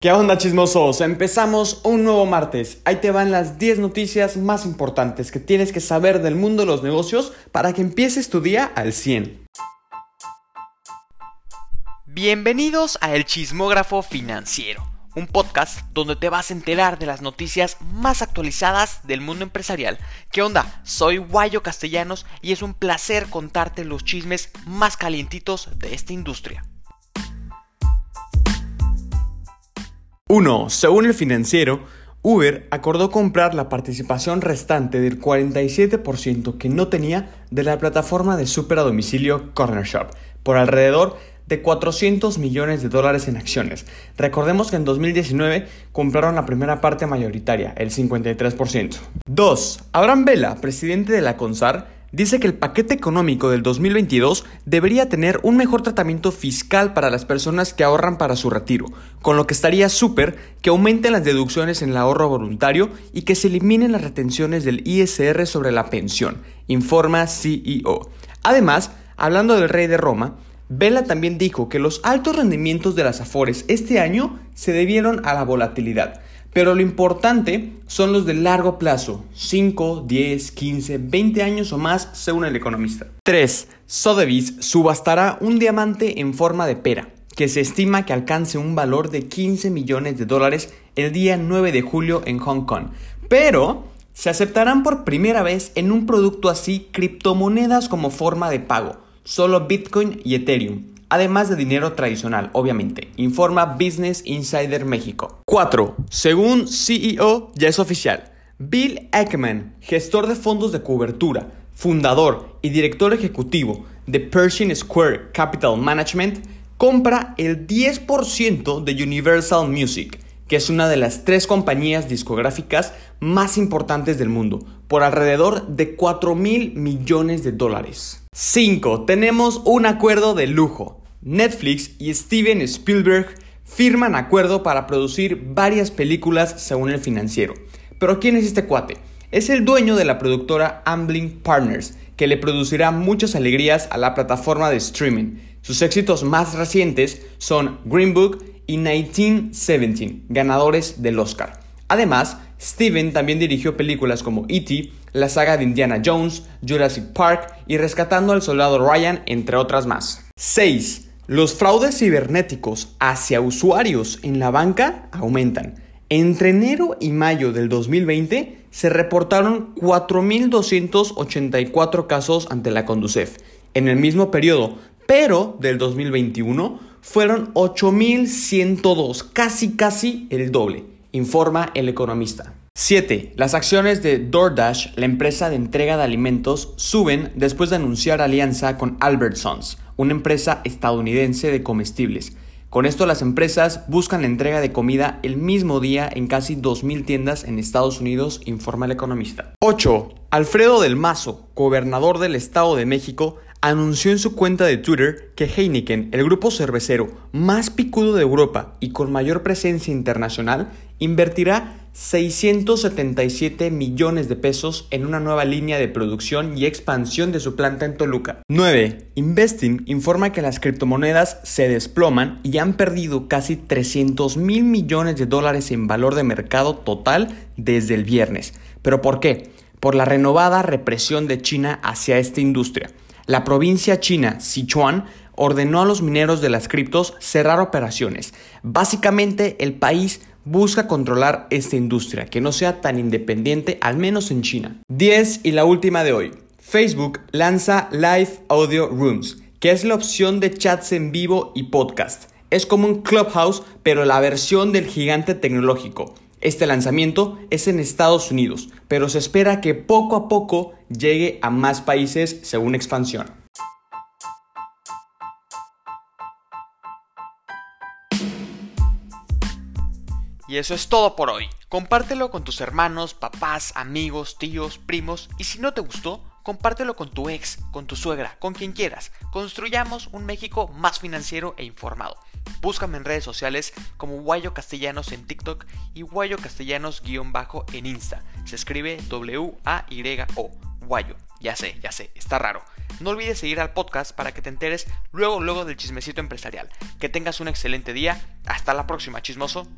¿Qué onda chismosos? Empezamos un nuevo martes. Ahí te van las 10 noticias más importantes que tienes que saber del mundo de los negocios para que empieces tu día al 100. Bienvenidos a El Chismógrafo Financiero, un podcast donde te vas a enterar de las noticias más actualizadas del mundo empresarial. ¿Qué onda? Soy Guayo Castellanos y es un placer contarte los chismes más calientitos de esta industria. 1. Según el financiero, Uber acordó comprar la participación restante del 47% que no tenía de la plataforma de super a domicilio Corner Shop por alrededor de 400 millones de dólares en acciones. Recordemos que en 2019 compraron la primera parte mayoritaria, el 53%. 2. Abraham Vela, presidente de la CONSAR, dice que el paquete económico del 2022 debería tener un mejor tratamiento fiscal para las personas que ahorran para su retiro, con lo que estaría súper que aumenten las deducciones en el ahorro voluntario y que se eliminen las retenciones del ISR sobre la pensión, informa CEO. Además, hablando del rey de Roma, Vela también dijo que los altos rendimientos de las Afores este año se debieron a la volatilidad pero lo importante son los de largo plazo, 5, 10, 15, 20 años o más, según el economista. 3. Sotheby's subastará un diamante en forma de pera, que se estima que alcance un valor de 15 millones de dólares el día 9 de julio en Hong Kong. Pero se aceptarán por primera vez en un producto así criptomonedas como forma de pago, solo Bitcoin y Ethereum además de dinero tradicional, obviamente, informa Business Insider México. 4. Según CEO, ya es oficial. Bill Ackman, gestor de fondos de cobertura, fundador y director ejecutivo de Pershing Square Capital Management, compra el 10% de Universal Music, que es una de las tres compañías discográficas más importantes del mundo, por alrededor de 4 mil millones de dólares. 5. Tenemos un acuerdo de lujo. Netflix y Steven Spielberg firman acuerdo para producir varias películas según el financiero. Pero ¿quién es este cuate? Es el dueño de la productora Ambling Partners, que le producirá muchas alegrías a la plataforma de streaming. Sus éxitos más recientes son Green Book y 1917, ganadores del Oscar. Además, Steven también dirigió películas como E.T., la saga de Indiana Jones, Jurassic Park y Rescatando al Soldado Ryan, entre otras más. 6. Los fraudes cibernéticos hacia usuarios en la banca aumentan. Entre enero y mayo del 2020 se reportaron 4.284 casos ante la Conducef. En el mismo periodo, pero del 2021, fueron 8.102, casi casi el doble, informa el economista. 7. Las acciones de DoorDash, la empresa de entrega de alimentos, suben después de anunciar alianza con Albertsons una empresa estadounidense de comestibles. Con esto las empresas buscan la entrega de comida el mismo día en casi 2.000 tiendas en Estados Unidos, informa el economista. 8. Alfredo del Mazo, gobernador del Estado de México, anunció en su cuenta de Twitter que Heineken, el grupo cervecero más picudo de Europa y con mayor presencia internacional, invertirá 677 millones de pesos en una nueva línea de producción y expansión de su planta en Toluca. 9. Investing informa que las criptomonedas se desploman y han perdido casi 300 mil millones de dólares en valor de mercado total desde el viernes. ¿Pero por qué? Por la renovada represión de China hacia esta industria. La provincia china Sichuan ordenó a los mineros de las criptos cerrar operaciones. Básicamente el país busca controlar esta industria, que no sea tan independiente, al menos en China. 10 y la última de hoy. Facebook lanza Live Audio Rooms, que es la opción de chats en vivo y podcast. Es como un Clubhouse, pero la versión del gigante tecnológico. Este lanzamiento es en Estados Unidos, pero se espera que poco a poco llegue a más países según expansión. Y eso es todo por hoy. Compártelo con tus hermanos, papás, amigos, tíos, primos y si no te gustó, compártelo con tu ex, con tu suegra, con quien quieras. Construyamos un México más financiero e informado. Búscame en redes sociales como Guayo Castellanos en TikTok y Guayo Castellanos-bajo en Insta. Se escribe W-A-Y-O. Guayo. Ya sé, ya sé, está raro. No olvides seguir al podcast para que te enteres luego, luego del chismecito empresarial. Que tengas un excelente día. Hasta la próxima, chismoso.